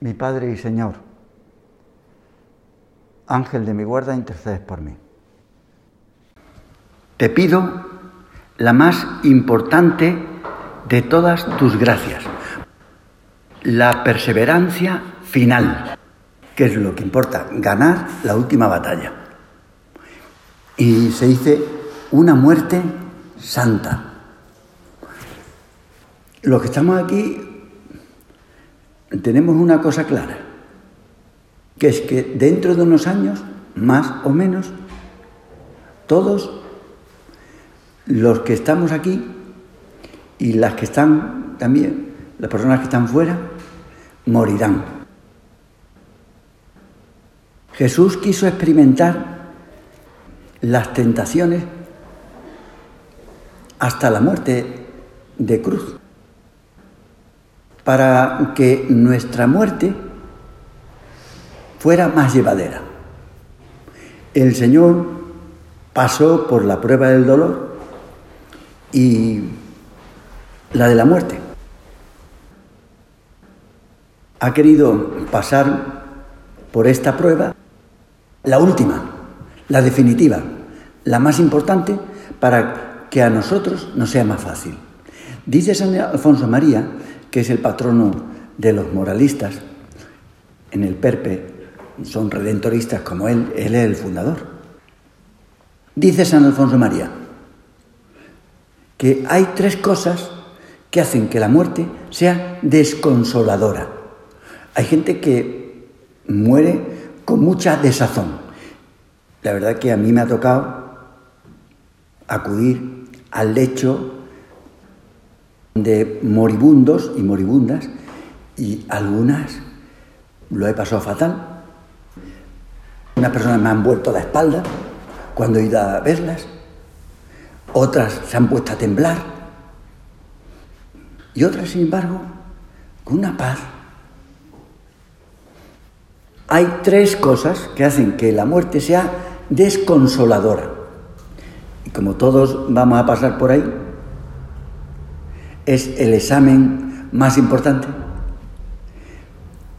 mi Padre y Señor, Ángel de mi guarda, intercedes por mí. Te pido la más importante de todas tus gracias, la perseverancia final, que es lo que importa, ganar la última batalla. Y se dice una muerte santa. Los que estamos aquí tenemos una cosa clara, que es que dentro de unos años, más o menos, todos los que estamos aquí y las que están también, las personas que están fuera, morirán. Jesús quiso experimentar las tentaciones hasta la muerte de cruz para que nuestra muerte fuera más llevadera. El Señor pasó por la prueba del dolor y la de la muerte. Ha querido pasar por esta prueba, la última, la definitiva, la más importante, para que a nosotros nos sea más fácil. Dice San Alfonso María que es el patrono de los moralistas, en el Perpe son redentoristas como él, él es el fundador. Dice San Alfonso María que hay tres cosas que hacen que la muerte sea desconsoladora. Hay gente que muere con mucha desazón. La verdad que a mí me ha tocado acudir al lecho de moribundos y moribundas y algunas lo he pasado fatal. Unas personas me han vuelto la espalda cuando he ido a verlas, otras se han puesto a temblar y otras, sin embargo, con una paz. Hay tres cosas que hacen que la muerte sea desconsoladora. Y como todos vamos a pasar por ahí, es el examen más importante.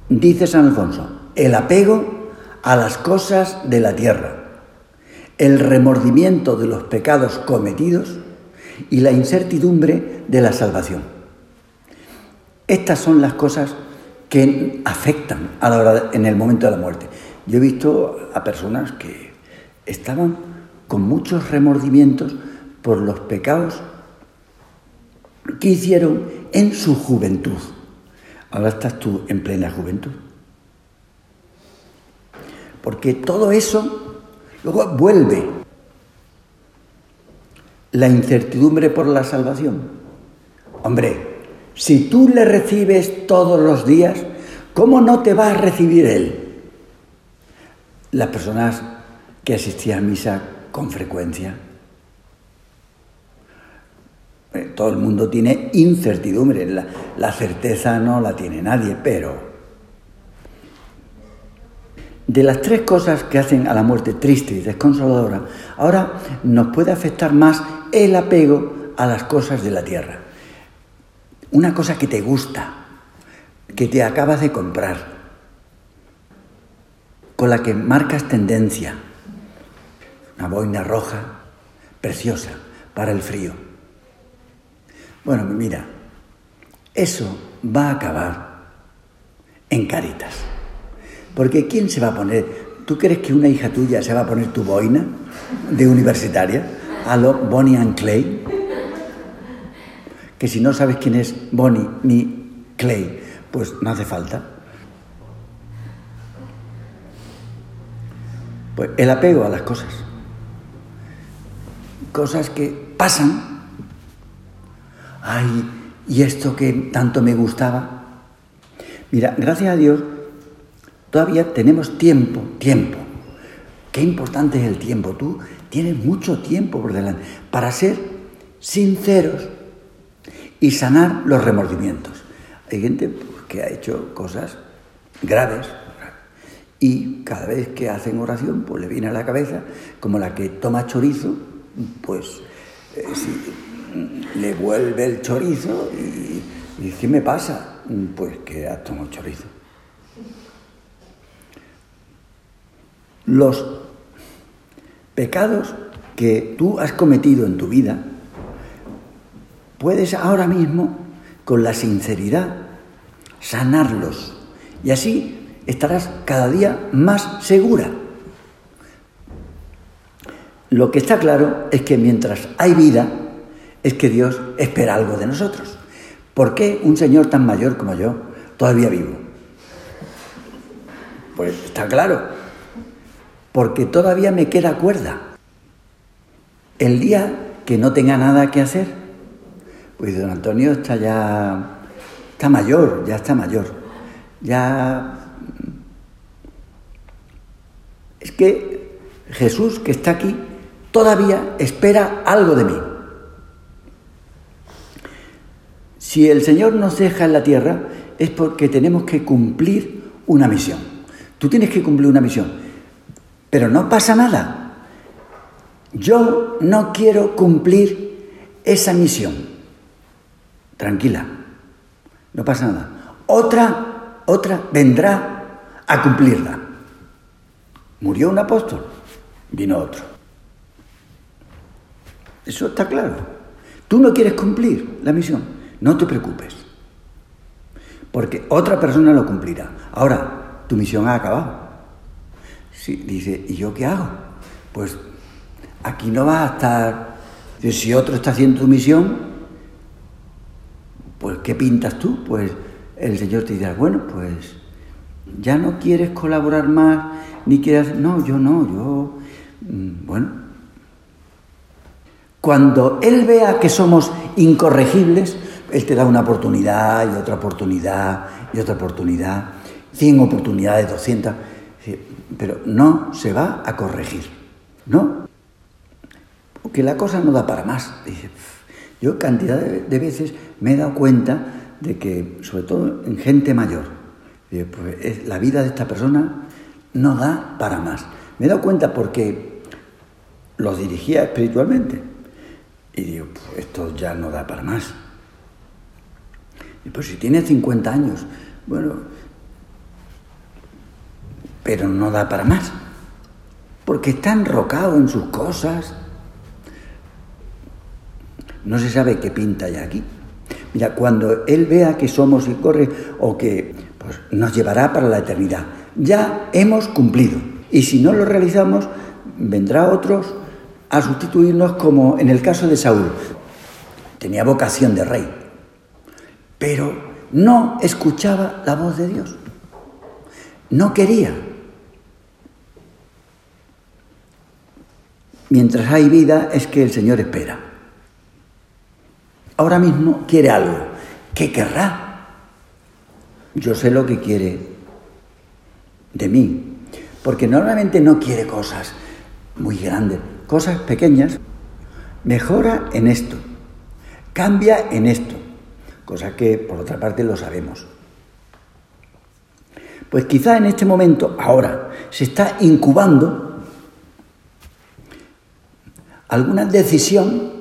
Dice San Alfonso, el apego a las cosas de la tierra, el remordimiento de los pecados cometidos y la incertidumbre de la salvación. Estas son las cosas que afectan a la hora, en el momento de la muerte. Yo he visto a personas que estaban con muchos remordimientos por los pecados ¿Qué hicieron en su juventud. Ahora estás tú en plena juventud. Porque todo eso luego vuelve. La incertidumbre por la salvación. Hombre, si tú le recibes todos los días, ¿cómo no te va a recibir él? Las personas que asistían a misa con frecuencia todo el mundo tiene incertidumbre, la, certeza no la tiene nadie, pero de las tres cosas que hacen a la muerte triste y desconsoladora, ahora nos puede afectar más el apego a las cosas de la tierra. Una cosa que te gusta, que te acabas de comprar, con la que marcas tendencia, una boina roja, preciosa, para el frío bueno, mira, eso va a acabar en caritas. Porque ¿quién se va a poner? ¿Tú crees que una hija tuya se va a poner tu boina de universitaria a lo Bonnie and Clay? Que si no sabes quién es Bonnie ni Clay, pues no hace falta. Pues el apego a las cosas. Cosas que pasan ay, ¿y esto que tanto me gustaba? Mira, gracias a Dios, todavía tenemos tiempo, tiempo. Qué importante es el tiempo. Tú tienes mucho tiempo por delante para ser sinceros y sanar los remordimientos. Hay gente pues, que ha hecho cosas graves y cada vez que hacen oración, pues le viene a la cabeza como la que toma chorizo, pues eh, le vuelve el chorizo y, ¿qué me pasa? Pues que ha tomado chorizo. Los pecados que tú has cometido en tu vida, puedes ahora mismo, con la sinceridad, sanarlos. Y así estarás cada día más segura. Lo que está claro es que mientras hay vida, es que Dios espera algo de nosotros. ¿Por qué un señor tan mayor como yo todavía vivo? Pues está claro, porque todavía me queda cuerda. El día que no tenga nada que hacer, pues don Antonio está ya, está mayor, ya está mayor, ya... Es que Jesús que está aquí todavía espera algo de mí. Si el Señor nos deja en la tierra es porque tenemos que cumplir una misión. Tú tienes que cumplir una misión, pero no pasa nada. Yo no quiero cumplir esa misión. Tranquila, no pasa nada. Otra, otra vendrá a cumplirla. Murió un apóstol, vino otro. Eso está claro. Tú no quieres cumplir la misión. No te preocupes, porque otra persona lo cumplirá. Ahora, tu misión ha acabado. Sí, dice, ¿y yo qué hago? Pues aquí no vas a estar. Si otro está haciendo tu misión, pues ¿qué pintas tú? Pues el Señor te dirá, bueno, pues ya no quieres colaborar más, ni quieres... No, yo no, yo... Mm, bueno. Cuando Él vea que somos incorregibles, él te da una oportunidad y otra oportunidad y otra oportunidad, 100 oportunidades, 200, pero no se va a corregir, ¿no? Porque la cosa no da para más. Yo cantidad de veces me he dado cuenta de que, sobre todo en gente mayor, pues la vida de esta persona no da para más. Me he dado cuenta porque los dirigía espiritualmente. Y digo, pues esto ya no da para más. Pues si tiene 50 años, bueno, pero no da para más, porque está enrocado en sus cosas. No se sabe qué pinta ya aquí. Mira, cuando Él vea que somos y corre o que pues, nos llevará para la eternidad, ya hemos cumplido. Y si no lo realizamos, vendrá otros a sustituirnos como en el caso de Saúl. Tenía vocación de rey, pero no escuchaba la voz de Dios. No quería. Mientras hay vida es que el Señor espera. Ahora mismo quiere algo. ¿Qué querrá? Yo sé lo que quiere de mí. Porque normalmente no quiere cosas muy grandes, cosas pequeñas. Mejora en esto. Cambia en esto cosa que por otra parte lo sabemos. Pues quizá en este momento, ahora, se está incubando alguna decisión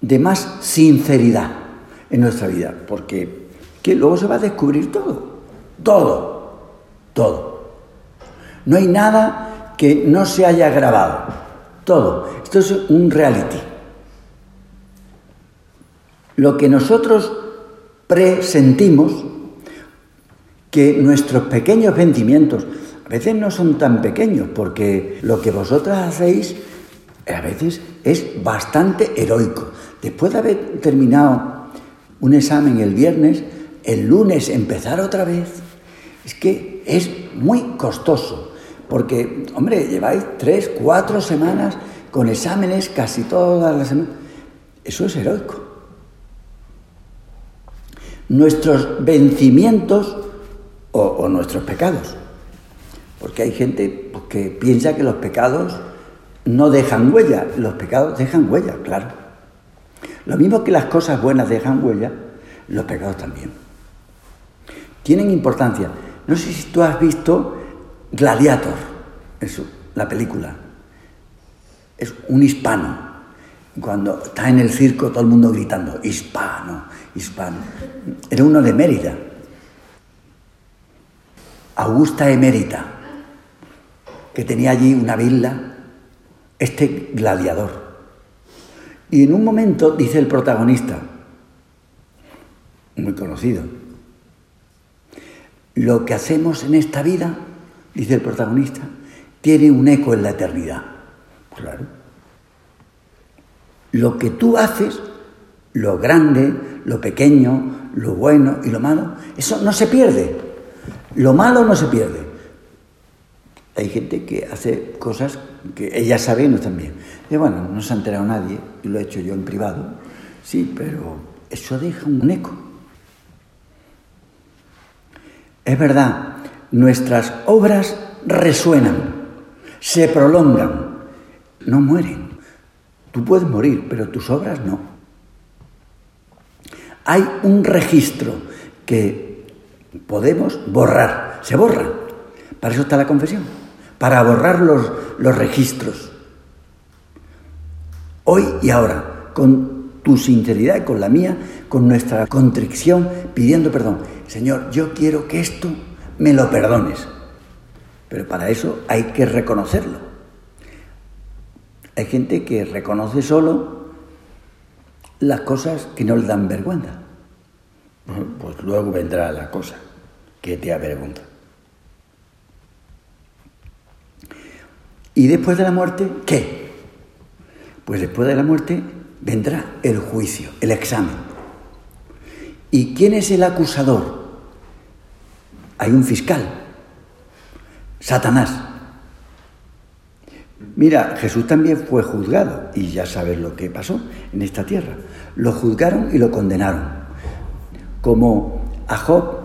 de más sinceridad en nuestra vida, porque que luego se va a descubrir todo, todo, todo. No hay nada que no se haya grabado, todo. Esto es un reality. Lo que nosotros presentimos, que nuestros pequeños vencimientos, a veces no son tan pequeños, porque lo que vosotras hacéis a veces es bastante heroico. Después de haber terminado un examen el viernes, el lunes empezar otra vez, es que es muy costoso, porque, hombre, lleváis tres, cuatro semanas con exámenes casi todas las semanas. Eso es heroico. Nuestros vencimientos por nuestros pecados. Porque hay gente pues, que piensa que los pecados no dejan huella, los pecados dejan huella, claro. Lo mismo que las cosas buenas dejan huella, los pecados también. Tienen importancia. No sé si tú has visto Gladiator, la película. Es un hispano. Cuando está en el circo todo el mundo gritando, hispano, hispano. Era uno de Mérida. Augusta Emérita, que tenía allí una villa, este gladiador. Y en un momento dice el protagonista, muy conocido, lo que hacemos en esta vida, dice el protagonista, tiene un eco en la eternidad. Claro. Lo que tú haces, lo grande, lo pequeño, lo bueno y lo malo, eso no se pierde. Lo malo no se pierde. Hay gente que hace cosas que ella sabe y no están bien. Y bueno, no se ha enterado nadie, y lo he hecho yo en privado. Sí, pero eso deja un eco. Es verdad, nuestras obras resuenan, se prolongan, no mueren. Tú puedes morir, pero tus obras no. Hay un registro que podemos borrar, se borra. Para eso está la confesión, para borrar los, los registros. Hoy y ahora, con tu sinceridad, con la mía, con nuestra contrición, pidiendo perdón. Señor, yo quiero que esto me lo perdones. Pero para eso hay que reconocerlo. Hay gente que reconoce solo las cosas que no le dan vergüenza. Pues luego vendrá la cosa que te avergüenza. ¿Y después de la muerte qué? Pues después de la muerte vendrá el juicio, el examen. ¿Y quién es el acusador? Hay un fiscal, Satanás. Mira, Jesús también fue juzgado y ya sabes lo que pasó en esta tierra. Lo juzgaron y lo condenaron. Como a Job,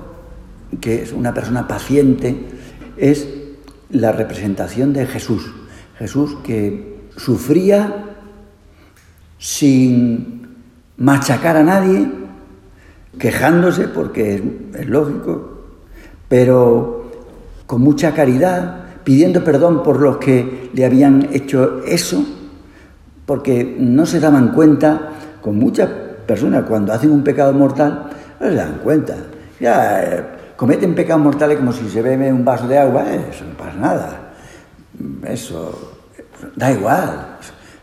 que es una persona paciente, es la representación de Jesús. Jesús que sufría sin machacar a nadie, quejándose, porque es, lógico, pero con mucha caridad, pidiendo perdón por los que le habían hecho eso, porque no se daban cuenta, con muchas personas cuando hacen un pecado mortal, no se dan cuenta. Ya eh, cometen pecados mortales como si se bebe un vaso de agua, eh, eso no pasa nada. Eso da igual.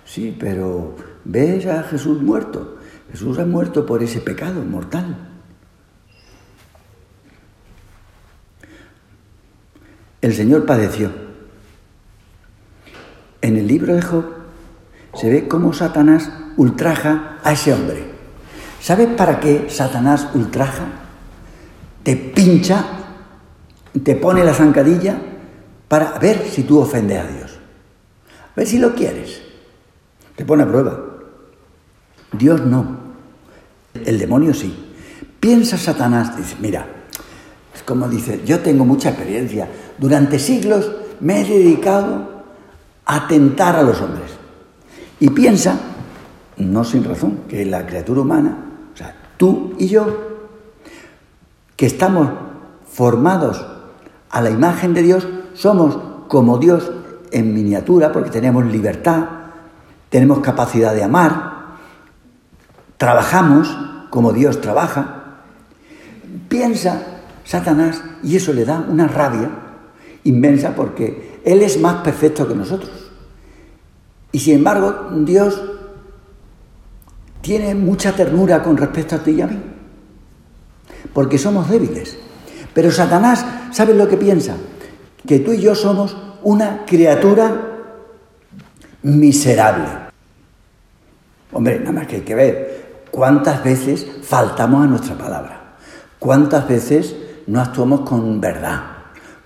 Sí, pero ves a Jesús muerto. Jesús ha muerto por ese pecado mortal. El Señor padeció. En el libro de Job se ve cómo Satanás ultraja a ese hombre. ¿Sabes para qué Satanás ultraja? Te pincha, te pone la zancadilla para ver si tú ofendes a Dios. A ver si lo quieres. Te pone a prueba. Dios no. El demonio sí. Piensa Satanás, dice, mira, es como dice, yo tengo mucha experiencia. Durante siglos me he dedicado a tentar a los hombres. Y piensa, no sin razón, que la criatura humana, o sea, tú y yo, que estamos formados a la imagen de Dios, somos como Dios en miniatura, porque tenemos libertad, tenemos capacidad de amar, trabajamos como Dios trabaja, piensa Satanás y eso le da una rabia inmensa porque Él es más perfecto que nosotros. Y sin embargo, Dios tiene mucha ternura con respecto a ti y a mí, porque somos débiles. Pero Satanás, ¿sabes lo que piensa? Que tú y yo somos una criatura miserable. Hombre, nada más que hay que ver cuántas veces faltamos a nuestra palabra, cuántas veces no actuamos con verdad,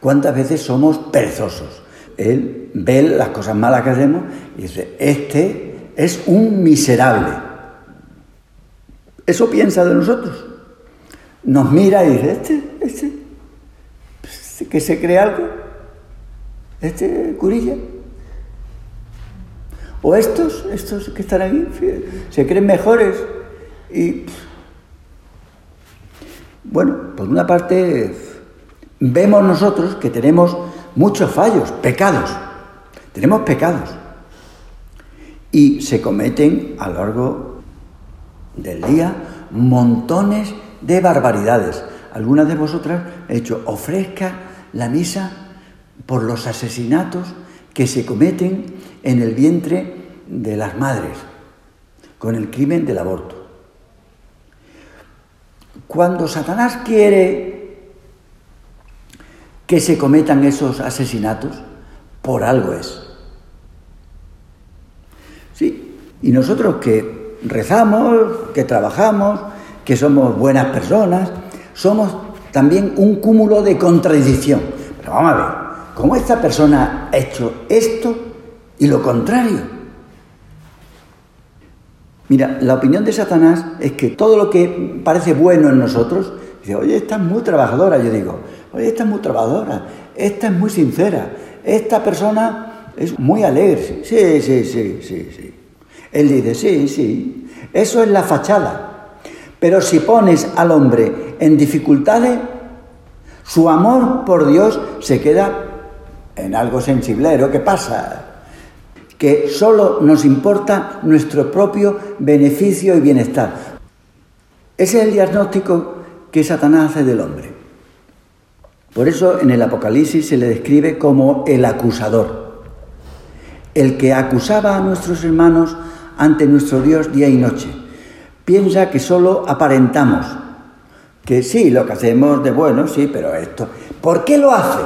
cuántas veces somos perezosos. Él ve las cosas malas que hacemos y dice, este es un miserable. Eso piensa de nosotros. Nos mira y dice, este, este, que se cree algo, este curilla. O estos, estos que están aquí, se creen mejores y... Bueno, por una parte vemos nosotros que tenemos muchos fallos, pecados. Tenemos pecados. Y se cometen a lo largo del día montones de barbaridades. Algunas de vosotras he dicho, ofrezca la misa por los asesinatos que se cometen en el vientre de las madres, con el crimen del aborto. Cuando Satanás quiere que se cometan esos asesinatos, por algo es. Sí, y nosotros que rezamos, que trabajamos, que somos buenas personas, somos también un cúmulo de contradicción. Pero vamos a ver, ¿cómo esta persona ha hecho esto y lo contrario? Mira, la opinión de Satanás es que todo lo que parece bueno en nosotros, dice, oye, esta es muy trabajadora, yo digo, oye, esta es muy trabajadora, esta es muy sincera, esta persona es muy alegre, sí, sí, sí, sí, sí. Él dice, sí, sí, eso es la fachada. Pero si pones al hombre en dificultades, su amor por Dios se queda en algo sensiblero. ¿Qué pasa? que solo nos importa nuestro propio beneficio y bienestar. Ese es el diagnóstico que Satanás hace del hombre. Por eso en el Apocalipsis se le describe como el acusador, el que acusaba a nuestros hermanos ante nuestro Dios día y noche. Piensa que solo aparentamos, que sí, lo que hacemos de bueno, sí, pero esto. ¿Por qué lo hace?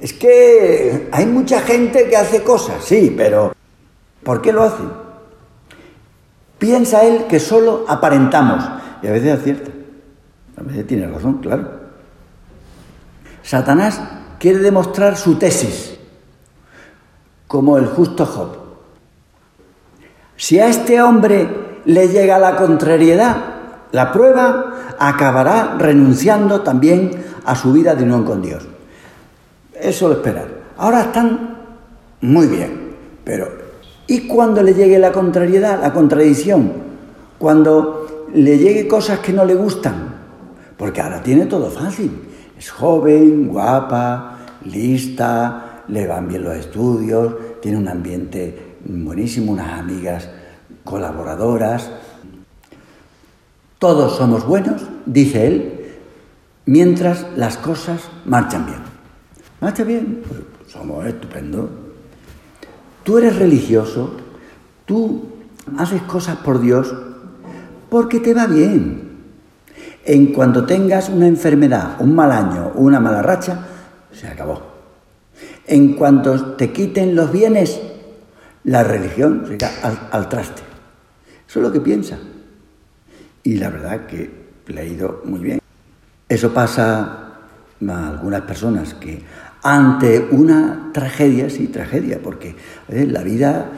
Es que hay mucha gente que hace cosas, sí, pero ¿por qué lo hace? Piensa él que solo aparentamos, y a veces acierta, a veces tiene razón, claro. Satanás quiere demostrar su tesis, como el justo Job. Si a este hombre le llega la contrariedad, la prueba, acabará renunciando también a su vida de unión con Dios. Eso lo esperar. Ahora están muy bien, pero ¿y cuando le llegue la contrariedad, la contradicción? Cuando le llegue cosas que no le gustan, porque ahora tiene todo fácil. Es joven, guapa, lista, le van bien los estudios, tiene un ambiente buenísimo, unas amigas colaboradoras. Todos somos buenos, dice él, mientras las cosas marchan bien. ¿Ah, está bien? Pues somos estupendos. Tú eres religioso, tú haces cosas por Dios porque te va bien. En cuanto tengas una enfermedad, un mal año, una mala racha, se acabó. En cuanto te quiten los bienes, la religión se irá al, traste. Eso es lo que piensa. Y la verdad que le ha ido muy bien. Eso pasa a algunas personas que ante una tragedia, sí, tragedia, porque la vida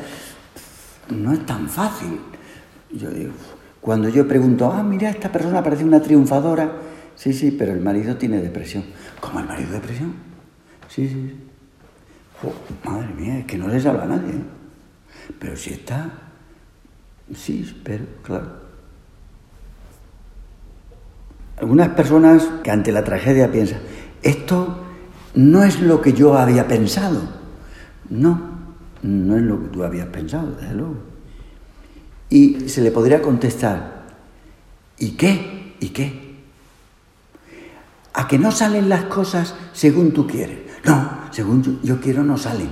no es tan fácil. Yo digo, cuando yo pregunto, ah, mira, esta persona parece una triunfadora, sí, sí, pero el marido tiene depresión. ¿Cómo el marido depresión? Sí, sí. madre mía, es que no les habla a nadie. ¿eh? Pero si está, sí, pero claro. Algunas personas que ante la tragedia piensan, esto no es lo que yo había pensado. No, no es lo que tú habías pensado, desde luego. Y se le podría contestar, ¿y qué? ¿Y qué? A que no salen las cosas según tú quieres. No, según yo, quiero no salen.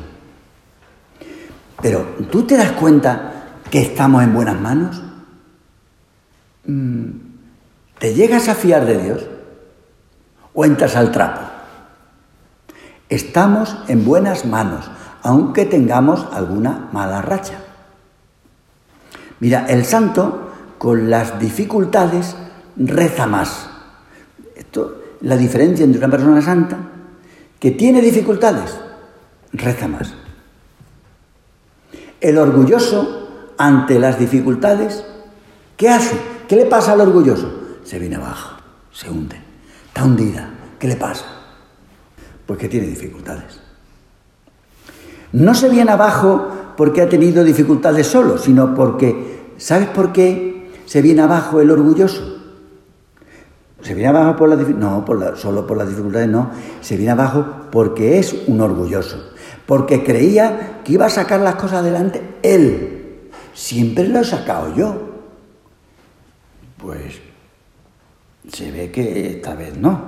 Pero ¿tú te das cuenta que estamos en buenas manos? Mm, ¿Te llegas a fiar de Dios? ¿O entras al trapo? Estamos en buenas manos, aunque tengamos alguna mala racha. Mira, el santo con las dificultades reza más. Esto, la diferencia entre una persona santa que tiene dificultades, reza más. El orgulloso ante las dificultades, ¿qué hace? ¿Qué le pasa al orgulloso? Se viene abajo, se hunde, está hundida. ¿Qué le pasa? Pues que tiene dificultades. No se viene abajo porque ha tenido dificultades solo, sino porque, ¿sabes por qué se viene abajo el orgulloso? Se viene abajo por las no, por solo por las dificultades, no. Se viene abajo porque es un orgulloso. Porque creía que iba a sacar las cosas adelante él. Siempre lo he sacado yo. Pues se ve que esta vez no.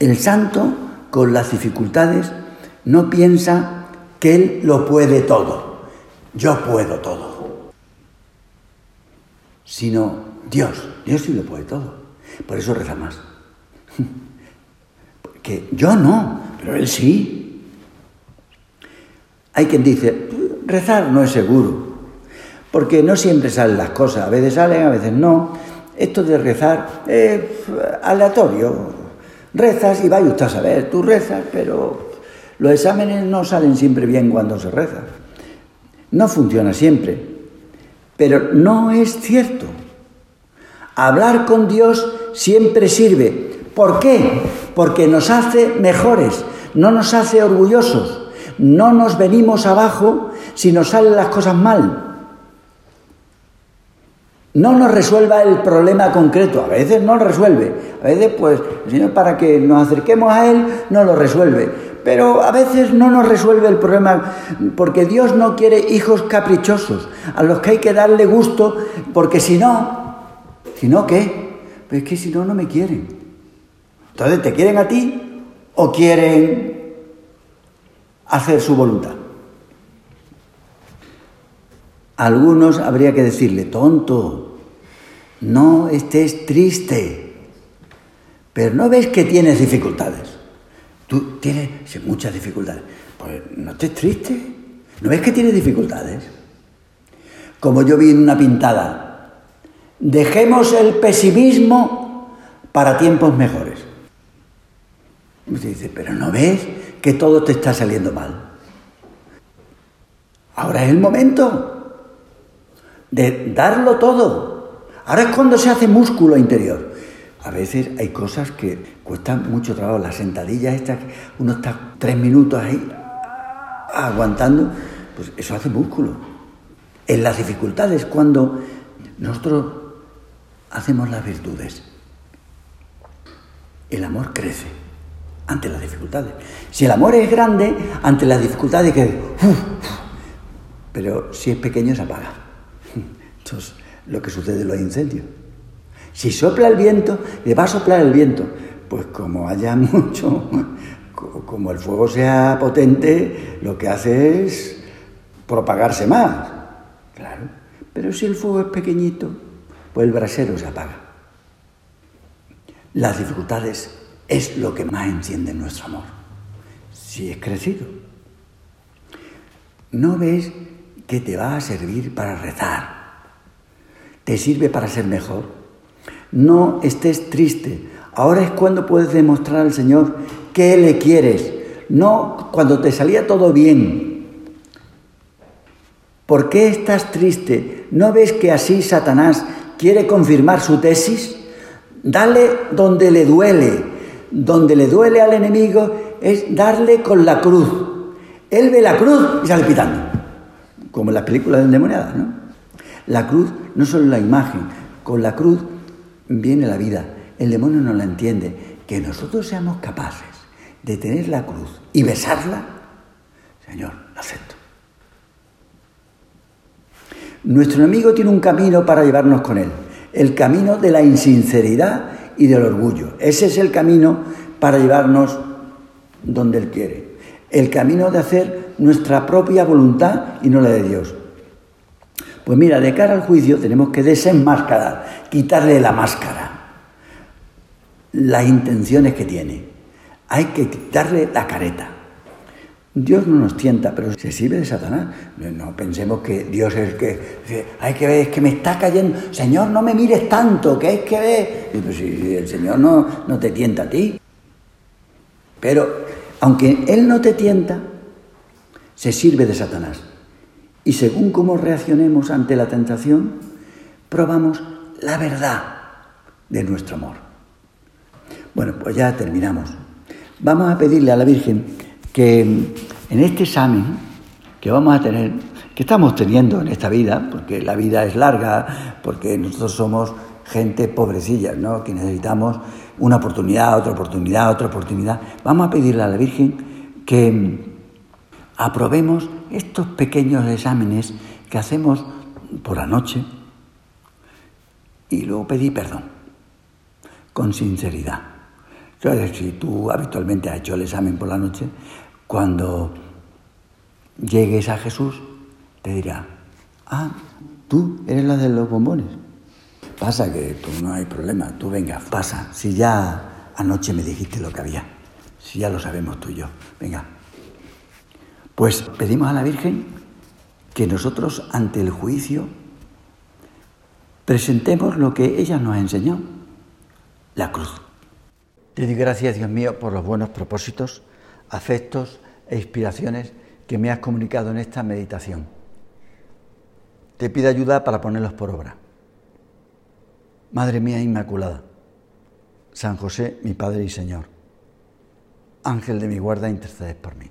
El santo, con las dificultades, no piensa que él lo puede todo. Yo puedo todo. Sino Dios. Dios sí lo puede todo. Por eso reza más. Que yo no, pero él sí. Hay quien dice, rezar no es seguro, porque no siempre salen las cosas, a veces salen, a veces no. Esto de rezar es aleatorio. Rezas y vaya usted a saber, tú rezas, pero los exámenes no salen siempre bien cuando se reza. No funciona siempre, pero no es cierto. Hablar con Dios siempre sirve. ¿Por qué? Porque nos hace mejores, no nos hace orgullosos, no nos venimos abajo si nos salen las cosas mal. No nos resuelva el problema concreto, a veces no lo resuelve, a veces pues el Señor para que nos acerquemos a Él no lo resuelve, pero a veces no nos resuelve el problema porque Dios no quiere hijos caprichosos a los que hay que darle gusto porque si no, si no, ¿qué? Pues es que si no, no me quieren. Entonces, ¿te quieren a ti o quieren hacer su voluntad? algunos habría que decirle, tonto, no estés triste, pero no ves que tienes dificultades. Tú tienes muchas dificultades. Pues no estés triste. ¿No ves que tienes dificultades? Como yo vi en una pintada, Dejemos el pesimismo para tiempos mejores. dice, pero ¿no ves que todo te está saliendo mal? Ahora es el momento de darlo todo. Ahora es cuando se hace músculo interior. A veces hay cosas que cuestan mucho trabajo. Las sentadillas estas, uno está tres minutos ahí aguantando, pues eso hace músculo. En las dificultades, cuando nosotros hacemos las virtudes. El amor crece ante las dificultades. Si el amor es grande, ante las dificultades que... pero si es pequeño se apaga. Esto es lo que sucede en los incendios. Si sopla el viento, le va a soplar el viento. Pues como haya mucho, como el fuego sea potente, lo que hace es propagarse más. Claro. Pero si el fuego es pequeñito, pues el brasero se apaga. Las dificultades es lo que más enciende nuestro amor, si es crecido. ¿No ves que te va a servir para rezar? ¿Te sirve para ser mejor? No estés triste. Ahora es cuando puedes demostrar al Señor que le quieres, no cuando te salía todo bien. ¿Por qué estás triste? ¿No ves que así Satanás quiere confirmar su tesis, dale donde le duele. Donde le duele al enemigo es darle con la cruz. Él ve la cruz y sale pitando, como en las películas de endemoniadas, ¿no? La cruz no solo la imagen, con la cruz viene la vida. El demonio no la entiende. Que nosotros seamos capaces de tener la cruz y besarla, Señor, lo acepto. Nuestro enemigo tiene un camino para llevarnos con él, el camino de la insinceridad y del orgullo. Ese es el camino para llevarnos donde él quiere. El camino de hacer nuestra propia voluntad y no la de Dios. Pues mira, de cara al juicio tenemos que desenmascarar, quitarle la máscara, las intenciones que tiene. Hay que quitarle la careta. Dios no nos tienta, pero se sirve de Satanás. No pensemos que Dios es que hay que ver, es que me está cayendo. Señor, no me mires tanto, que hay que ver. Y pues el Señor no, no te tienta a ti. Pero aunque Él no te tienta, se sirve de Satanás. Y según cómo reaccionemos ante la tentación, probamos la verdad de nuestro amor. Bueno, pues ya terminamos. vamos a pedirle a la Virgen que en este examen que vamos a tener, que estamos teniendo en esta vida, porque la vida es larga, porque nosotros somos gente pobrecilla, ¿no? que necesitamos una oportunidad, otra oportunidad, otra oportunidad, vamos a pedirle a la Virgen que aprobemos estos pequeños exámenes que hacemos por la noche y luego pedir perdón, con sinceridad. Si tú habitualmente has hecho el examen por la noche, cuando llegues a Jesús, te dirá, ah, tú eres la de los bombones. Pasa que tú no hay problema, tú venga, pasa. Si ya anoche me dijiste lo que había, si ya lo sabemos tú y yo, venga. Pues pedimos a la Virgen que nosotros ante el juicio presentemos lo que ella nos ha enseñado, la cruz. Te doy gracias, Dios mío, por los buenos propósitos, afectos e inspiraciones que me has comunicado en esta meditación. Te pido ayuda para ponerlos por obra. Madre mía Inmaculada, San José, mi Padre y Señor, Ángel de mi guarda, intercedes por mí.